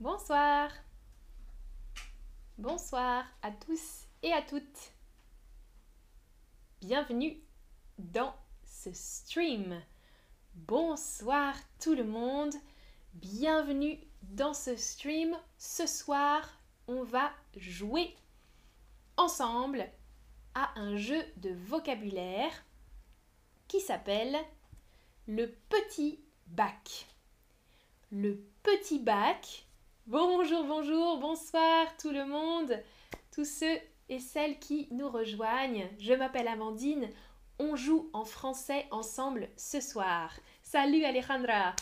Bonsoir. Bonsoir à tous et à toutes. Bienvenue dans ce stream. Bonsoir tout le monde. Bienvenue dans ce stream. Ce soir, on va jouer ensemble à un jeu de vocabulaire qui s'appelle le petit bac. Le petit bac. Bonjour, bonjour, bonsoir tout le monde, tous ceux et celles qui nous rejoignent. Je m'appelle Amandine. On joue en français ensemble ce soir. Salut Alejandra.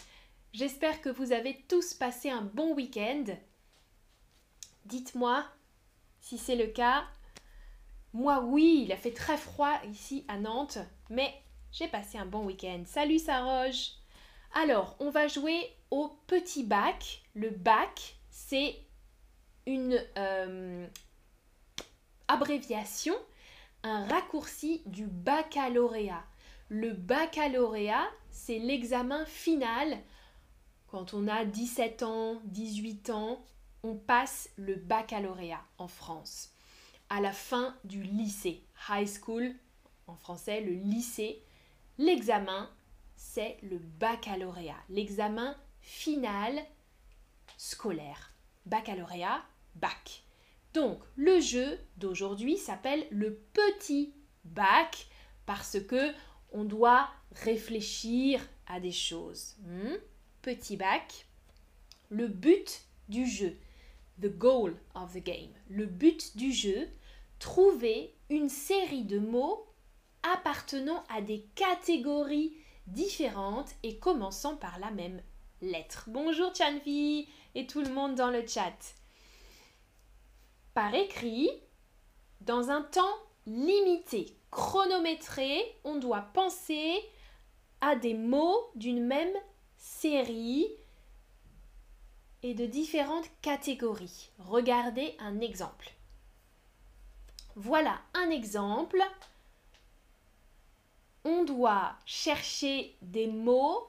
J'espère que vous avez tous passé un bon week-end. Dites-moi si c'est le cas. Moi, oui, il a fait très froid ici à Nantes, mais j'ai passé un bon week-end. Salut Saroge. Alors, on va jouer au petit bac. Le bac, c'est une euh, abréviation, un raccourci du baccalauréat. Le baccalauréat, c'est l'examen final. Quand on a 17 ans, 18 ans, on passe le baccalauréat en France. À la fin du lycée, high school, en français, le lycée, l'examen, c'est le baccalauréat, l'examen final scolaire. Baccalauréat, bac. Donc, le jeu d'aujourd'hui s'appelle le petit bac parce que on doit réfléchir à des choses. Hmm? Petit bac. Le but du jeu. The goal of the game. Le but du jeu. Trouver une série de mots appartenant à des catégories différentes et commençant par la même lettre. Bonjour Chanvi et tout le monde dans le chat. Par écrit, dans un temps limité, chronométré, on doit penser à des mots d'une même série et de différentes catégories. Regardez un exemple. Voilà un exemple. On doit chercher des mots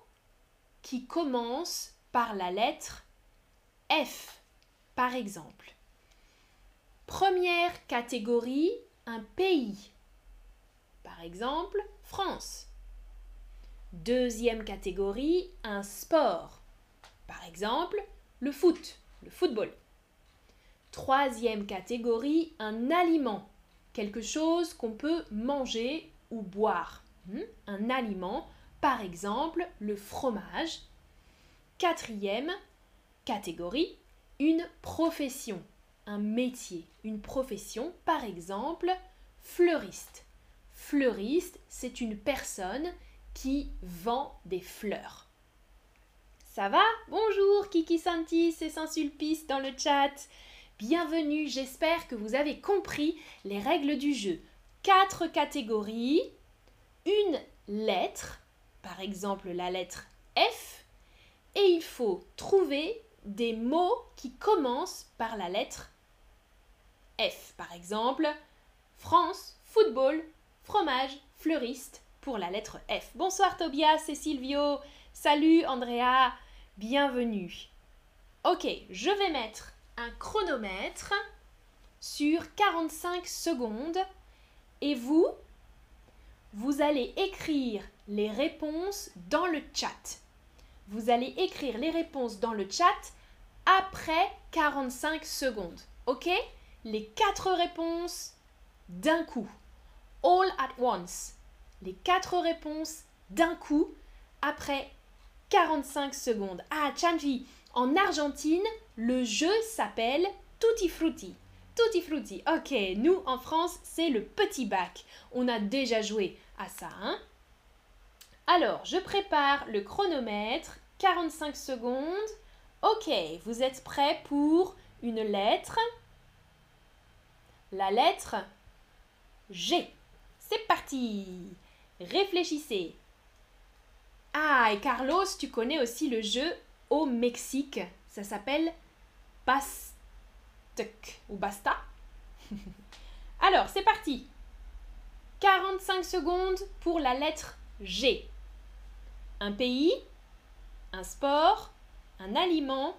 qui commencent par la lettre F, par exemple. Première catégorie, un pays. Par exemple, France. Deuxième catégorie, un sport. Par exemple, le foot, le football. Troisième catégorie, un aliment, quelque chose qu'on peut manger ou boire. Hmm? Un aliment, par exemple le fromage. Quatrième catégorie, une profession, un métier, une profession, par exemple fleuriste. Fleuriste, c'est une personne qui vend des fleurs. Ça va? Bonjour Kiki Santis et Saint-Sulpice dans le chat. Bienvenue, j'espère que vous avez compris les règles du jeu. Quatre catégories, une lettre, par exemple la lettre F, et il faut trouver des mots qui commencent par la lettre F. Par exemple, France, football, fromage, fleuriste pour la lettre F. Bonsoir Tobias et Silvio. Salut Andrea. Bienvenue. Ok, je vais mettre un chronomètre sur 45 secondes et vous, vous allez écrire les réponses dans le chat. Vous allez écrire les réponses dans le chat après 45 secondes. OK? Les quatre réponses d'un coup. All at once. Les quatre réponses d'un coup après 45 secondes. Ah, Chanvi, en Argentine, le jeu s'appelle Tutti Frutti. Ok, nous en France, c'est le petit bac. On a déjà joué à ça, hein Alors, je prépare le chronomètre. 45 secondes. Ok, vous êtes prêts pour une lettre La lettre G. C'est parti Réfléchissez. Ah, et Carlos, tu connais aussi le jeu au Mexique. Ça s'appelle Ou Basta. Alors, c'est parti. 45 secondes pour la lettre G. Un pays, un sport, un aliment,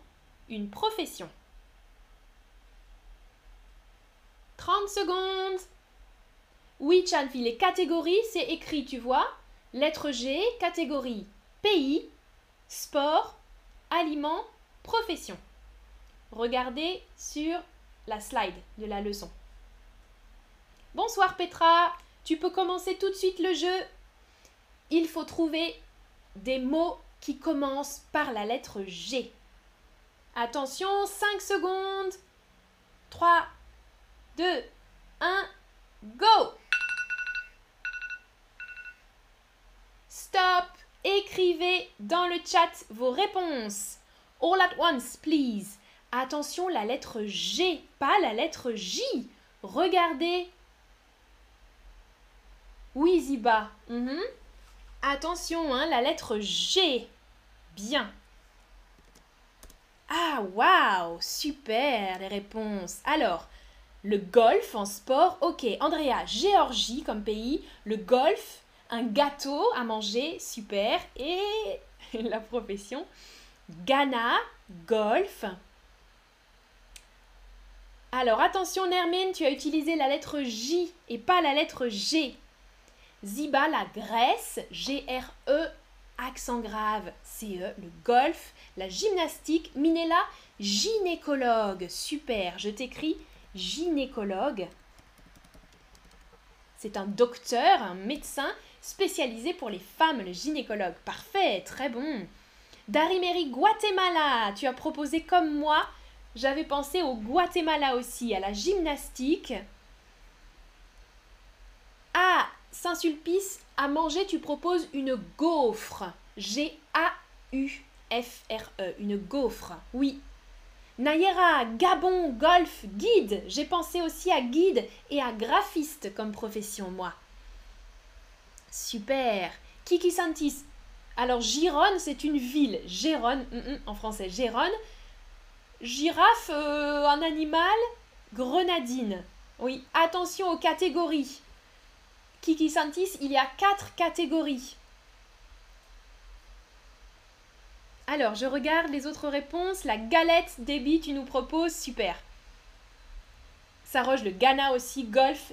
une profession. 30 secondes. Oui, Chanfi, les catégories, c'est écrit, tu vois. Lettre G, catégorie pays, sport, aliments, profession. Regardez sur slide de la leçon. Bonsoir Petra, tu peux commencer tout de suite le jeu. Il faut trouver des mots qui commencent par la lettre G. Attention, 5 secondes. 3, 2, 1, go Stop Écrivez dans le chat vos réponses. All at once, please. Attention, la lettre G, pas la lettre J. Regardez. Oui, Ziba. Mhm. Attention, hein, la lettre G. Bien. Ah, waouh Super les réponses. Alors, le golf en sport, ok. Andrea, Géorgie comme pays. Le golf, un gâteau à manger, super. Et la profession, Ghana, golf. Alors attention Nermine, tu as utilisé la lettre J et pas la lettre G. Ziba, la Grèce, G-R-E, accent grave, C-E, le golf, la gymnastique. Minella, gynécologue, super, je t'écris gynécologue. C'est un docteur, un médecin spécialisé pour les femmes, le gynécologue. Parfait, très bon. Darimeri, Guatemala, tu as proposé comme moi. J'avais pensé au Guatemala aussi, à la gymnastique. Ah, Saint-Sulpice, à manger, tu proposes une gaufre. G-A-U-F-R-E, une gaufre. Oui. Nayera, Gabon, golf, guide. J'ai pensé aussi à guide et à graphiste comme profession, moi. Super. Kiki Santis. Alors, Gironne, c'est une ville. Gérone, mm, mm, en français, Gérone. Girafe, euh, un animal. Grenadine. Oui, attention aux catégories. Kiki Santis, il y a quatre catégories. Alors, je regarde les autres réponses. La galette, débit, tu nous proposes, super. Saroge, le Ghana aussi, golf,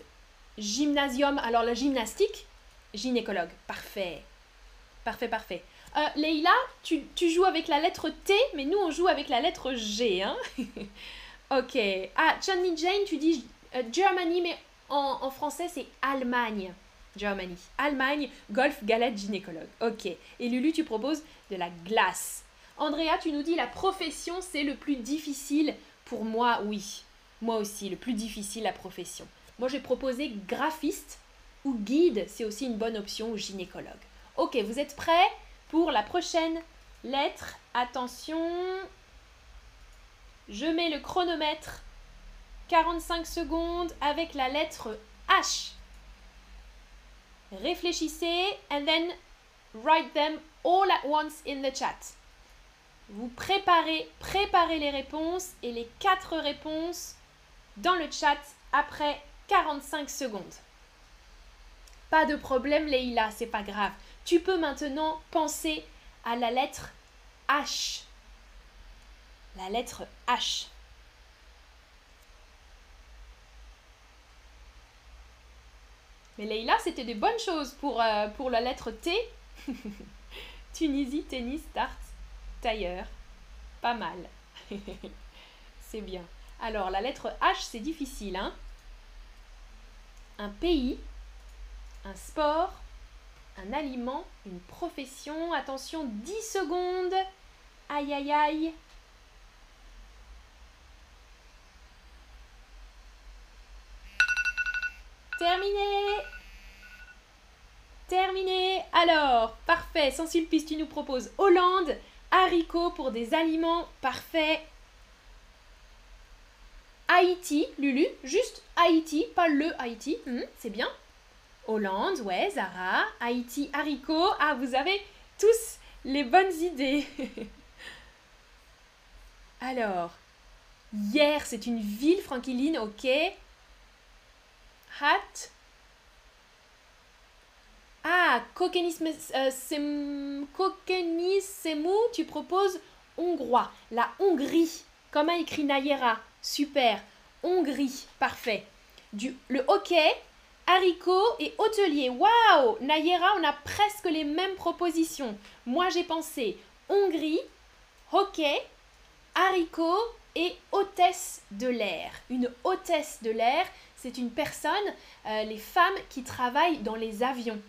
gymnasium. Alors, la gymnastique, gynécologue, parfait. Parfait, parfait. Euh, Leïla, tu, joues avec la lettre T, mais nous, on joue avec la lettre G. Hein ok. Ah, Channy Jane, tu dis euh, Germany, mais en, français, c'est Allemagne. Germany. Allemagne, golf, galette, gynécologue. Ok. Et Lulu, tu proposes de la glace. Andrea, tu nous dis la profession, c'est le plus difficile pour moi, oui. Moi aussi, le plus difficile, la profession. Moi, j'ai proposé graphiste ou guide, c'est aussi une bonne option, ou gynécologue. Ok, vous êtes prêts? Pour la prochaine lettre Attention, je mets le chronomètre 45 secondes avec la lettre H. Réfléchissez and then write them all at once in the chat. Vous préparez, préparez les réponses et les quatre réponses dans le chat après 45 secondes. Pas de problème, Leïla, c'est pas grave. Tu peux maintenant penser à la lettre H. La lettre H. Mais Leïla, c'était des bonnes choses pour, euh, pour la lettre T. Tunisie, tennis, start, tailleur. Pas mal. c'est bien. Alors, la lettre H, c'est difficile. Hein un pays, un sport, un aliment, une profession. Attention, 10 secondes. Aïe, aïe, aïe. Terminé Terminé Alors, parfait. Sans sulpice, tu nous proposes Hollande, haricots pour des aliments. Parfait. Haïti, Lulu, juste Haïti, pas le Haïti. Hmm, c'est bien. Hollande, ouais, Zara. Haïti, haricots. Ah, vous avez tous les bonnes idées. Alors, hier, c'est une ville, Franquiline, ok. Hat. Ah, Kokenissemou, euh, tu proposes hongrois. La Hongrie, comme a écrit Nayera. Super. Hongrie, parfait. Du, le hockey, haricot et hôtelier. Waouh Nayera, on a presque les mêmes propositions. Moi, j'ai pensé Hongrie, hockey, haricot et hôtesse de l'air. Une hôtesse de l'air, c'est une personne, euh, les femmes qui travaillent dans les avions.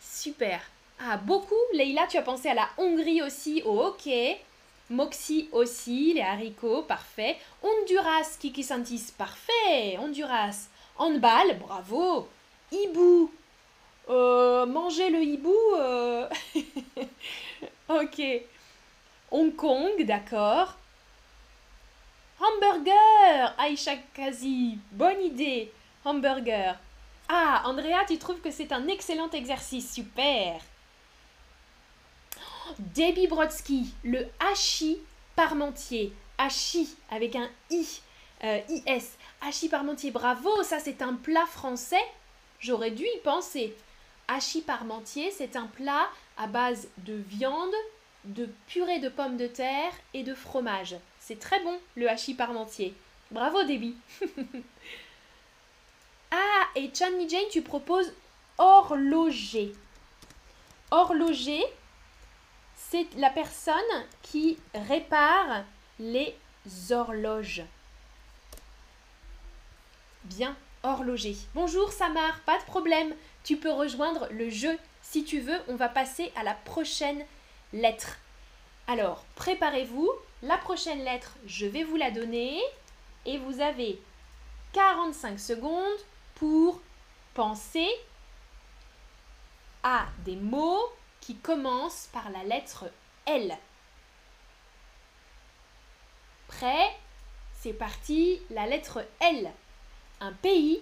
Super. Ah, beaucoup. Leïla, tu as pensé à la Hongrie aussi, au hockey. Moxie aussi, les haricots, parfait. Honduras, Kiki Santis, parfait. Honduras. Handball, bravo. Hibou. Euh, manger le hibou. Euh, ok. Hong Kong, d'accord. Hamburger, Aïcha Kazi, bonne idée. Hamburger. Ah, Andrea, tu trouves que c'est un excellent exercice, super. Debbie Brodsky, le hachis parmentier. Hachis avec un i, euh, is. Hachis parmentier, bravo, ça c'est un plat français. J'aurais dû y penser. Hachis parmentier, c'est un plat à base de viande, de purée de pommes de terre et de fromage. C'est très bon, le hachis parmentier. Bravo, Debbie. ah, et Chanmi Jane, tu proposes horloger. Horloger, c'est la personne qui répare les horloges. Bien, horloger. Bonjour Samar, pas de problème. Tu peux rejoindre le jeu si tu veux. On va passer à la prochaine lettre. Alors, préparez-vous. La prochaine lettre, je vais vous la donner. Et vous avez 45 secondes pour penser à des mots qui commence par la lettre L. Prêt C'est parti, la lettre L. Un pays,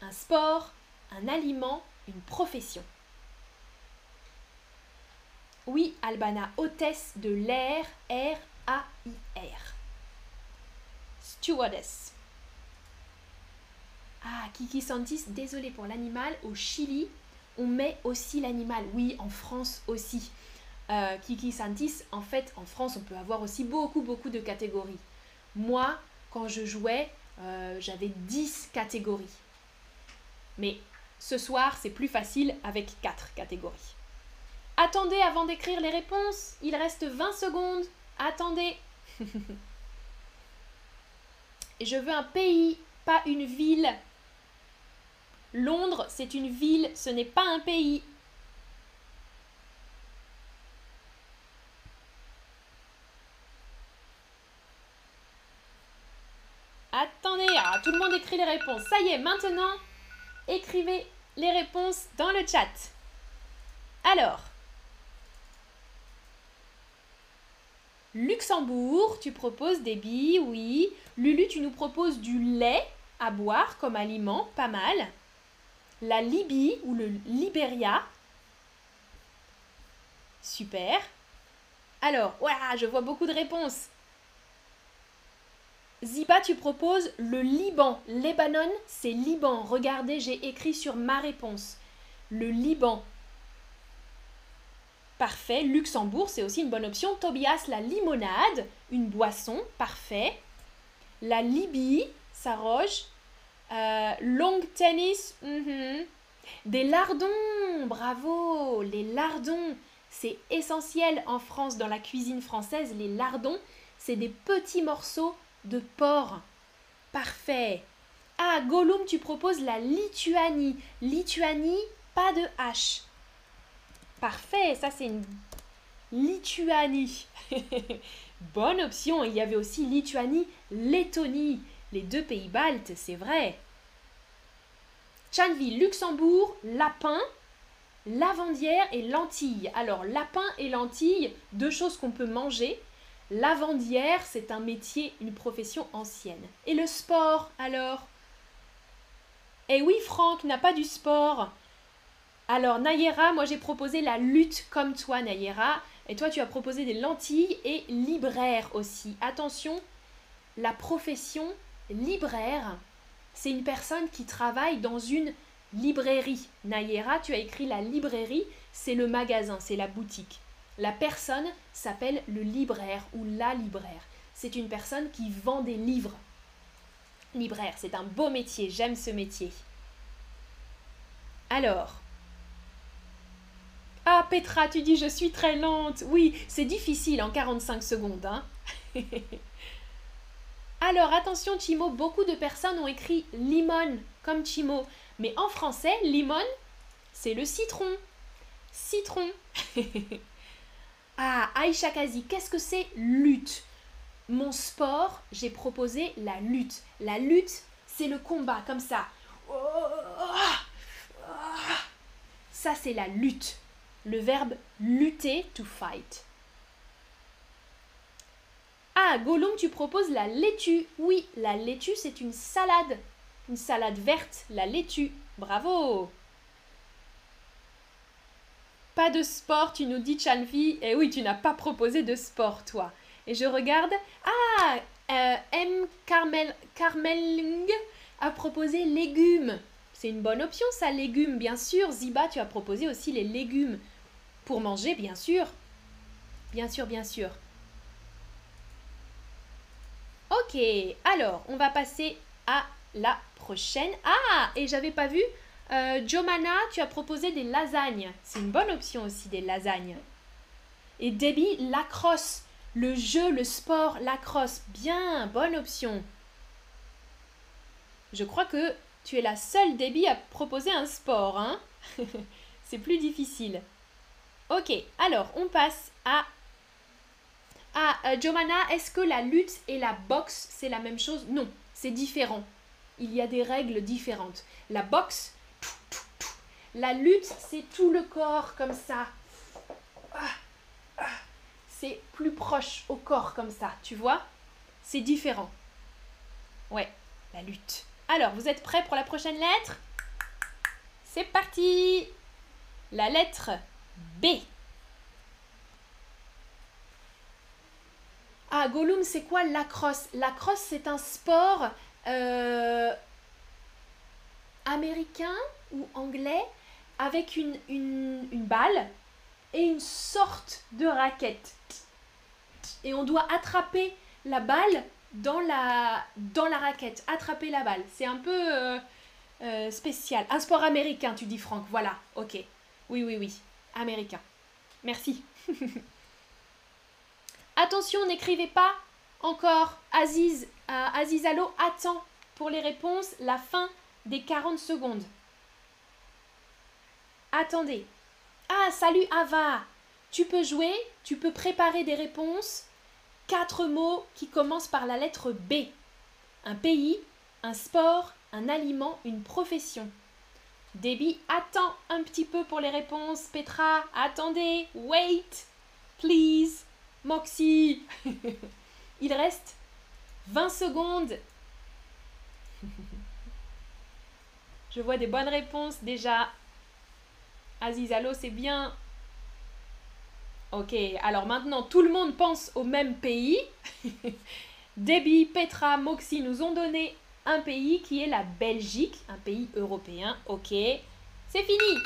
un sport, un aliment, une profession. Oui, Albana, hôtesse de l'air, R-A-I-R. Stewardess. Ah, Kiki Santis, désolé pour l'animal, au Chili, on met aussi l'animal. Oui, en France aussi. Euh, Kiki Santis, en fait, en France, on peut avoir aussi beaucoup, beaucoup de catégories. Moi, quand je jouais, euh, j'avais 10 catégories. Mais ce soir, c'est plus facile avec 4 catégories. Attendez avant d'écrire les réponses. Il reste 20 secondes. Attendez. Je veux un pays, pas une ville. Londres, c'est une ville, ce n'est pas un pays. Attendez, ah, tout le monde écrit les réponses. Ça y est, maintenant, écrivez les réponses dans le chat. Alors, Luxembourg, tu proposes des billes, oui. Lulu, tu nous proposes du lait à boire comme aliment, pas mal la Libye ou le Liberia. Super. Alors, voilà, je vois beaucoup de réponses. Ziba, tu proposes le Liban. Lebanon, c'est Liban. Regardez, j'ai écrit sur ma réponse. Le Liban. Parfait. Luxembourg, c'est aussi une bonne option. Tobias, la limonade, une boisson. Parfait. La Libye, Saroge. Euh, long tennis, mhm. des lardons, bravo, les lardons, c'est essentiel en France dans la cuisine française. Les lardons, c'est des petits morceaux de porc. Parfait. Ah, Gollum, tu proposes la Lituanie. Lituanie, pas de H. Parfait, ça c'est une Lituanie. Bonne option. Il y avait aussi Lituanie, Lettonie les deux pays baltes, c'est vrai. Chanville, Luxembourg, lapin, lavandière et lentilles. Alors, lapin et lentilles, deux choses qu'on peut manger. Lavandière, c'est un métier, une profession ancienne. Et le sport, alors? Eh oui, Franck n'a pas du sport. Alors, Nayera, moi j'ai proposé la lutte comme toi, Nayera. Et toi, tu as proposé des lentilles et libraire aussi. Attention, la profession libraire, c'est une personne qui travaille dans une librairie. Nayera, tu as écrit la librairie, c'est le magasin, c'est la boutique. La personne s'appelle le libraire ou la libraire. C'est une personne qui vend des livres. Libraire, c'est un beau métier, j'aime ce métier. Alors, ah, Petra, tu dis je suis très lente. Oui, c'est difficile en 45 secondes. Hein Alors, attention, Chimo, beaucoup de personnes ont écrit limon comme Chimo. Mais en français, limon, c'est le citron. Citron. ah, Aïcha Kazi, qu'est-ce que c'est lutte? Mon sport, j'ai proposé la lutte. La lutte, c'est le combat, comme ça. Ça, c'est la lutte le verbe lutter, to fight. Ah, Gollum, tu proposes la laitue. Oui, la laitue, c'est une salade. Une salade verte, la laitue. Bravo Pas de sport, tu nous dis, Chanfi. Eh oui, tu n'as pas proposé de sport, toi. Et je regarde. Ah euh, M. Carmel, Carmeling a proposé légumes. C'est une bonne option, ça, légumes, bien sûr. Ziba, tu as proposé aussi les légumes. Pour manger, bien sûr. Bien sûr, bien sûr. Ok, alors, on va passer à la prochaine. Ah, et j'avais pas vu. Euh, Jomana, tu as proposé des lasagnes. C'est une bonne option aussi, des lasagnes. Et Debbie, lacrosse. Le jeu, le sport, lacrosse. Bien, bonne option. Je crois que tu es la seule Debbie à proposer un sport, hein C'est plus difficile. Ok, alors on passe à... Ah, euh, est-ce que la lutte et la boxe, c'est la même chose? Non, c'est différent. Il y a des règles différentes. La boxe, la lutte, c'est tout le corps comme ça. Ah, ah. C'est plus proche au corps comme ça, tu vois? C'est différent. Ouais, la lutte. Alors, vous êtes prêts pour la prochaine lettre? C'est parti La lettre B. Ah, Gollum, c'est quoi la crosse La crosse, c'est un sport euh, américain ou anglais avec une, balle et une sorte de raquette. Et on doit attraper la balle dans la, dans la raquette, attraper la balle. C'est un peu euh, euh, spécial. Un sport américain, tu dis Franck. Voilà, ok. Oui, oui, oui. Américain. Merci. Attention, n'écrivez pas encore. Aziz, euh, Aziz Allo attend pour les réponses la fin des 40 secondes. Attendez. Ah, salut Ava. Tu peux jouer, tu peux préparer des réponses quatre mots qui commencent par la lettre B. Un pays, un sport, un aliment, une profession. Debbie attends un petit peu pour les réponses. Petra, attendez. Wait, please. Moxie. Il reste 20 secondes. Je vois des bonnes réponses déjà. Azizalo, c'est bien. Ok, alors maintenant tout le monde pense au même pays. Debbie, Petra, Moxie nous ont donné un pays qui est la Belgique, un pays européen. Ok, c'est fini.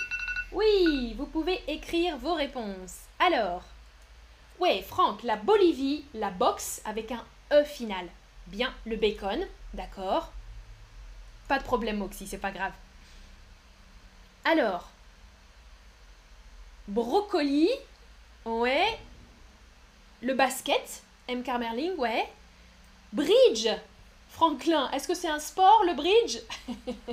Oui, vous pouvez écrire vos réponses. Alors, ouais, Franck, la Bolivie, la boxe avec un E final. Bien, le bacon, d'accord. Pas de problème, Moxie, c'est pas grave. Alors, brocoli, Ouais. Le basket, M. Carmerling, ouais. Bridge, Franklin, est-ce que c'est un sport le bridge?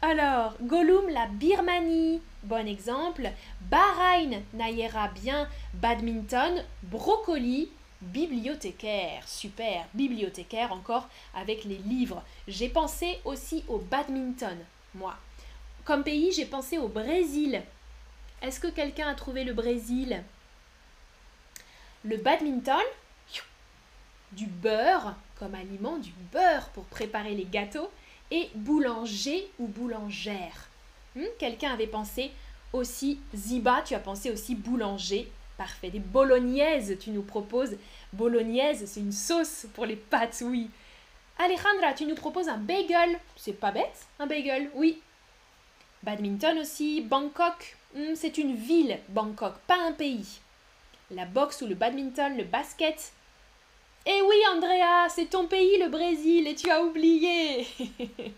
Alors, Gollum, la Birmanie, bon exemple. Bahreïn, Nayera, bien. Badminton, brocoli, bibliothécaire, super, bibliothécaire encore avec les livres. J'ai pensé aussi au badminton, moi. Comme pays, j'ai pensé au Brésil. Est-ce que quelqu'un a trouvé le Brésil? Le badminton, du beurre comme aliment, du beurre pour préparer les gâteaux, et boulanger ou boulangère. Hmm, quelqu'un avait pensé aussi, Ziba, tu as pensé aussi boulanger. Parfait. Des bolognaises, tu nous proposes. Bolognaise, c'est une sauce pour les pâtes, oui. Alejandra, tu nous proposes un bagel. C'est pas bête, un bagel, oui. Badminton aussi. Bangkok, hmm, c'est une ville, Bangkok, pas un pays. La boxe ou le badminton, le basket. Eh oui, Andrea, c'est ton pays, le Brésil, et tu as oublié.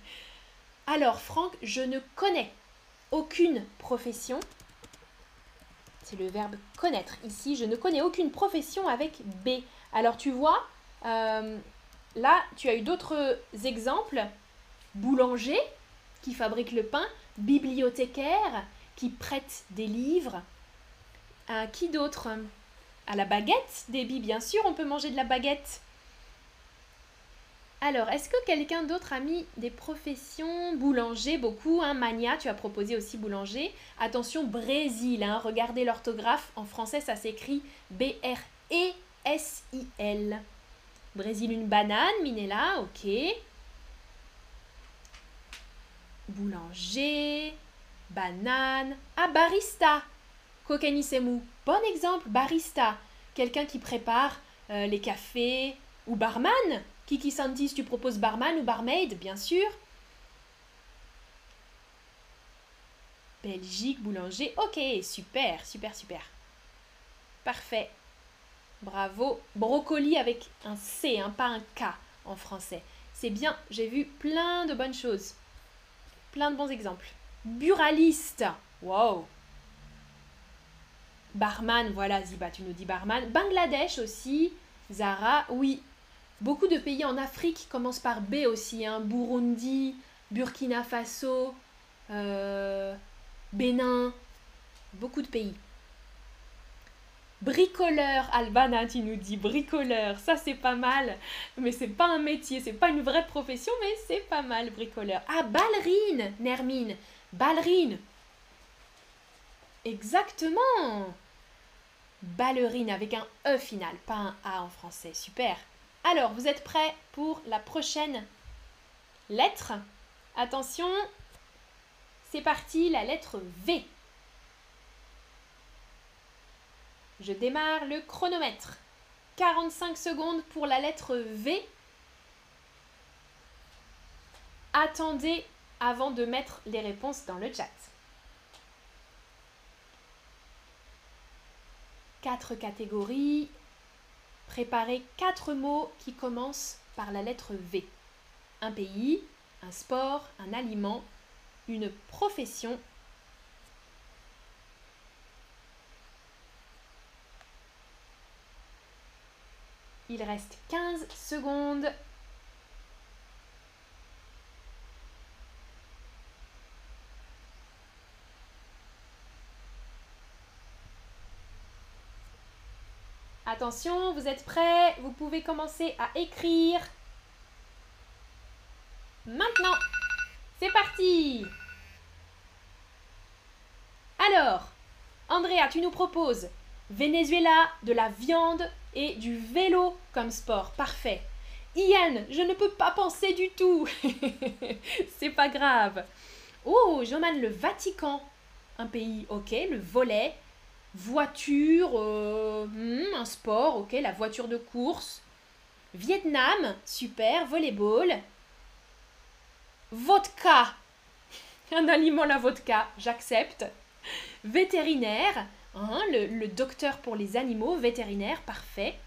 Alors, Franck, je ne connais aucune profession. C'est le verbe connaître. Ici, je ne connais aucune profession avec B. Alors, tu vois, euh, là, tu as eu d'autres exemples. Boulanger, qui fabrique le pain. Bibliothécaire, qui prête des livres. Euh, qui d'autre? À la baguette, Déby, bien sûr, on peut manger de la baguette. Alors, est-ce que quelqu'un d'autre a mis des professions? Boulanger, beaucoup, hein, Mania, tu as proposé aussi boulanger. Attention, Brésil, hein, regardez l'orthographe. En français, ça s'écrit B-R-E-S-I-L. Brésil, une banane, Minella, ok. Boulanger, banane. Ah, barista, Kokenisemu. Bon exemple, barista. Quelqu'un qui prépare euh, les cafés ou barman Kiki Santis, tu proposes barman ou barmaid, bien sûr. Belgique, boulanger. Ok, super, super, super. Parfait. Bravo. Brocoli avec un C, hein, pas un K en français. C'est bien, j'ai vu plein de bonnes choses. Plein de bons exemples. Buraliste. Wow. Barman, voilà Ziba, tu nous dis barman. Bangladesh aussi. Zara, oui, Beaucoup de pays en Afrique commencent par B aussi, hein. Burundi, Burkina Faso, euh, Bénin, beaucoup de pays. Bricoleur, Albana, tu nous dis bricoleur, ça c'est pas mal, mais c'est pas un métier, c'est pas une vraie profession, mais c'est pas mal, bricoleur. Ah, ballerine, Nermine, ballerine. Exactement. Ballerine avec un E final, pas un A en français, super. Alors, vous êtes prêts pour la prochaine lettre? Attention, c'est parti, la lettre V. Je démarre le chronomètre. 45 secondes pour la lettre V. Attendez avant de mettre les réponses dans le chat. Quatre catégories, Préparez quatre mots qui commencent par la lettre V. Un pays, un sport, un aliment, une profession. Il reste 15 secondes. Attention, vous êtes prêts? Vous pouvez commencer à écrire. Maintenant, c'est parti Alors, Andrea, tu nous proposes Venezuela, de la viande et du vélo comme sport. Parfait. Ian, je ne peux pas penser du tout. c'est pas grave. Oh, Joman, le Vatican. Un pays, ok. Le volet, voiture, euh, hmm, un sport, ok, la voiture de course. Vietnam, super, volleyball. Vodka, un aliment la vodka, j'accepte. Vétérinaire, hein, le, le, docteur pour les animaux, vétérinaire, parfait.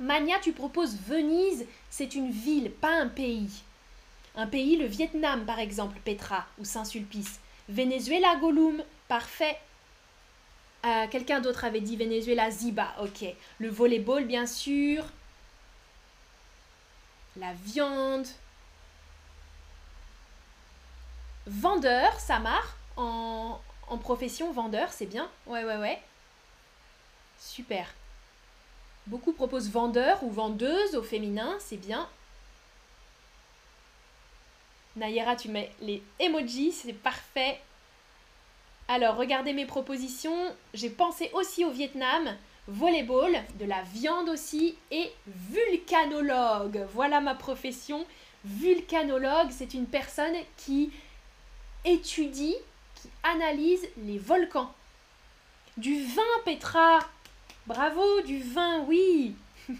Mania, tu proposes Venise, c'est une ville, pas un pays. Un pays, le Vietnam par exemple, Petra ou Saint-Sulpice. Venezuela, Gollum, parfait. Euh, quelqu'un d'autre avait dit Venezuela, Ziba, ok. Le volleyball, bien sûr. La viande. Vendeur, Samar, en, en profession vendeur, c'est bien. Ouais, ouais, ouais. Super. Beaucoup proposent vendeur ou vendeuse au féminin, c'est bien. Nayera, tu mets les emojis, c'est parfait. Alors, regardez mes propositions. J'ai pensé aussi au Vietnam, volleyball, de la viande aussi et vulcanologue. Voilà ma profession. Vulcanologue, c'est une personne qui étudie, qui analyse les volcans. Du vin, Petra Bravo, du vin, oui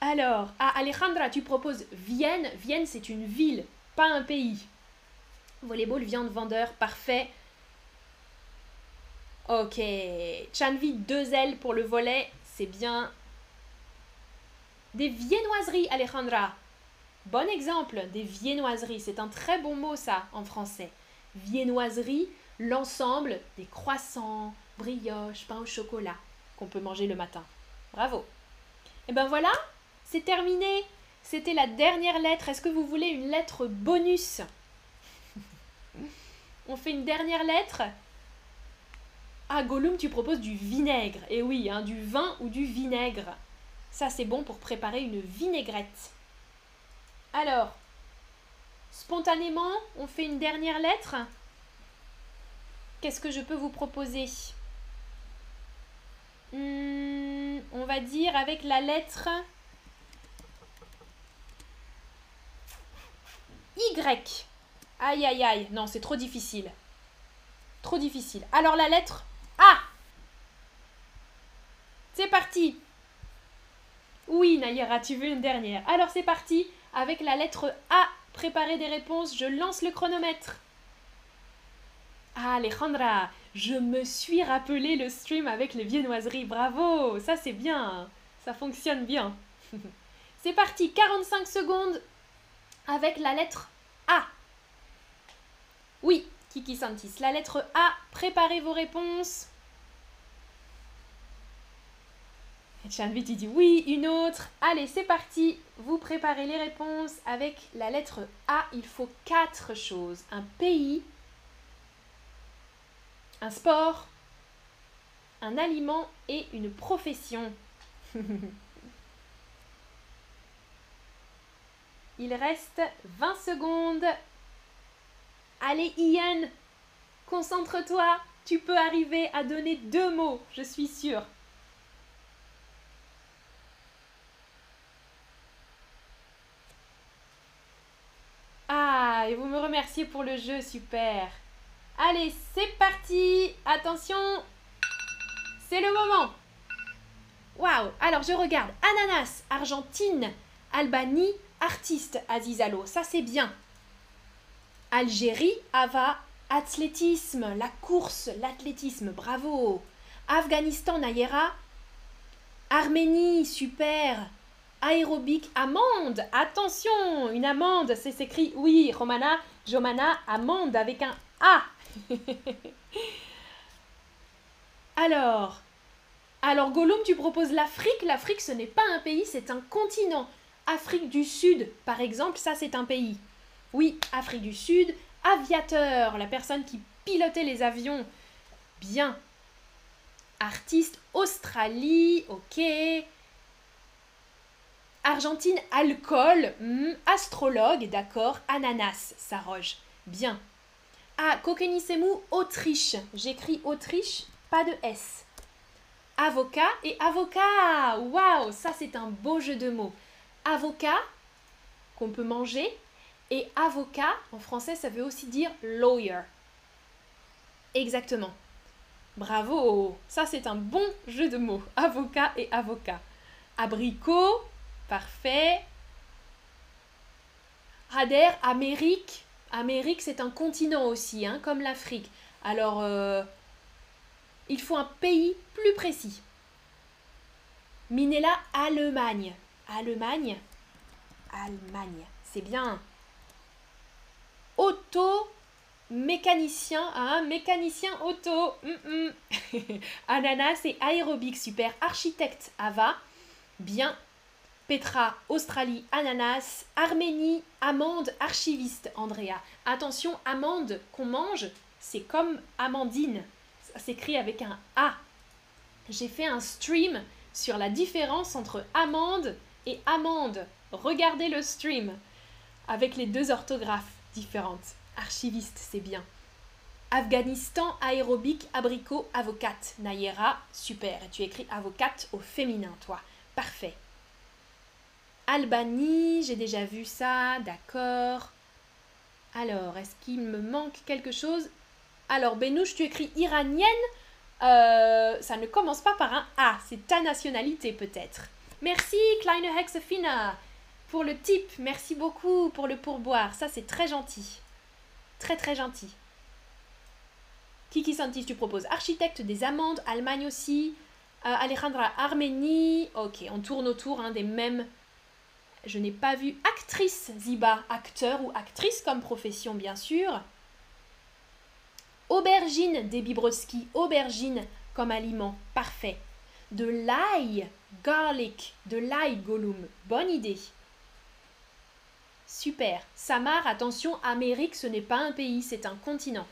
Alors, à Alejandra, tu proposes Vienne. Vienne, c'est une ville, pas un pays. Volleyball, viande, vendeur, parfait. Ok. Chanvi, deux ailes pour le volet, c'est bien. Des viennoiseries, Alejandra. Bon exemple, des viennoiseries. C'est un très bon mot, ça, en français. Viennoiserie, l'ensemble des croissants, brioches, pain au chocolat qu'on peut manger le matin. Bravo. Et eh ben voilà, c'est terminé. C'était la dernière lettre. Est-ce que vous voulez une lettre bonus? On fait une dernière lettre Ah, Gollum, tu proposes du vinaigre. Et eh oui, hein, du vin ou du vinaigre. Ça, c'est bon pour préparer une vinaigrette. Alors, spontanément, on fait une dernière lettre Qu'est-ce que je peux vous proposer? Hmm, On va dire avec la lettre Y. Aïe, aïe, aïe. Non, c'est trop difficile. Trop difficile. Alors la lettre A. C'est parti. Oui, Nayara, tu veux une dernière. Alors c'est parti. Avec la lettre A, préparez des réponses. Je lance le chronomètre. Alejandra, je me suis rappelé le stream avec les viennoiseries. Bravo, ça c'est bien. Ça fonctionne bien. c'est parti, 45 secondes avec la lettre A. Oui, Kiki Santis, la lettre A, préparez vos réponses. Et Chanvit, il dit oui, une autre. Allez, c'est parti. Vous préparez les réponses avec la lettre A. Il faut quatre choses. Un pays, un sport, un aliment et une profession. Il reste 20 secondes. Allez Ian, concentre-toi. Tu peux arriver à donner deux mots, je suis sûre. Ah, et vous me remerciez pour le jeu, super. Allez, c'est parti Attention C'est le moment Waouh Alors, je regarde. Ananas, Argentine, Albanie, artiste, Azizalo. Ça, c'est bien. Algérie, Ava, athlétisme, la course, l'athlétisme. Bravo Afghanistan, Nayera. Arménie, super aérobique, amande, attention, une amande, c'est écrit, oui, Romana, Jomana, amande avec un A. alors, alors Gollum, tu proposes l'Afrique? L'Afrique, ce n'est pas un pays, c'est un continent. Afrique du Sud, par exemple, ça c'est un pays. Oui, Afrique du Sud, aviateur, la personne qui pilotait les avions. Bien. Artiste, Australie, ok. Argentine, alcool, hmm, astrologue, d'accord, ananas, Saroge. Bien. Ah, Kokenisemu, Autriche. J'écris Autriche, pas de S. Avocat et avocat. Waouh, ça c'est un beau jeu de mots. Avocat, qu'on peut manger, et avocat, en français, ça veut aussi dire lawyer. Exactement. Bravo, ça c'est un bon jeu de mots. Avocat et avocat. Abricot, parfait. Rader, Amérique, Amérique, c'est un continent aussi, hein, comme l'Afrique. Alors, euh, il faut un pays plus précis. Minella, Allemagne. Allemagne? Allemagne. C'est bien. Auto mécanicien, hein, mécanicien auto. Mm, mm. Ananas et aérobic, super. Architecte, Ava. Bien. Petra, Australie, ananas, Arménie, amande, archiviste, Andrea. Attention, amande qu'on mange, c'est comme amandine. Ça s'écrit avec un A. J'ai fait un stream sur la différence entre amande et amande. Regardez le stream avec les deux orthographes différentes. Archiviste, c'est bien. Afghanistan, aérobic, abricot, avocate. Nayera, super. tu écris avocate au féminin, toi. Parfait. Albanie, j'ai déjà vu ça, d'accord. Alors, est-ce qu'il me manque quelque chose? Alors, Benouche, tu écris iranienne. Euh, ça ne commence pas par un A, c'est ta nationalité peut-être. Merci, Kleine Hexefina, pour le tip. Merci beaucoup pour le pourboire, ça c'est très gentil. Très très gentil. Kiki Santis, tu proposes architecte des Amandes, Allemagne aussi. Euh, Alejandra, Arménie. Ok, on tourne autour hein, des mêmes. Je n'ai pas vu actrice, Ziba, acteur ou actrice comme profession, bien sûr. Aubergine, Debbie aubergine comme aliment, parfait. De l'ail, garlic, de l'ail, Gollum, bonne idée. Super. Samar, attention, Amérique, ce n'est pas un pays, c'est un continent.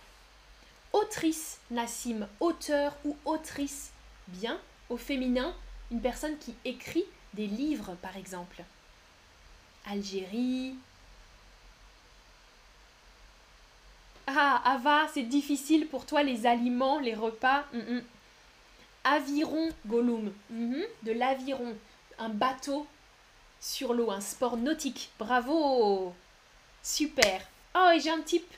Autrice, Nassim, auteur ou autrice, bien, au féminin, une personne qui écrit des livres, par exemple. Algérie. Ah, Ava, c'est difficile pour toi les aliments, les repas. Mm, mm. Aviron, Gollum. Mhm. De l'aviron. Un bateau sur l'eau, un sport nautique. Bravo Super. Oh, et j'ai un type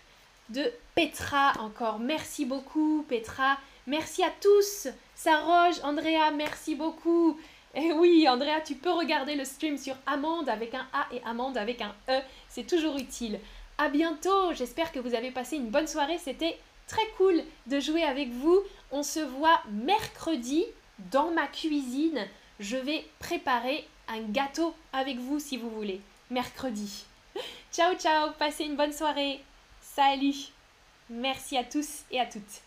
de Petra encore. Merci beaucoup, Petra. Merci à tous. Saroge, Andrea, merci beaucoup. Et eh oui, Andrea, tu peux regarder le stream sur Amande avec un A et Amande avec un E. C'est toujours utile. À bientôt. J'espère que vous avez passé une bonne soirée. C'était très cool de jouer avec vous. On se voit mercredi dans ma cuisine. Je vais préparer un gâteau avec vous si vous voulez. Mercredi. Ciao ciao, passez une bonne soirée. Salut. Merci à tous et à toutes.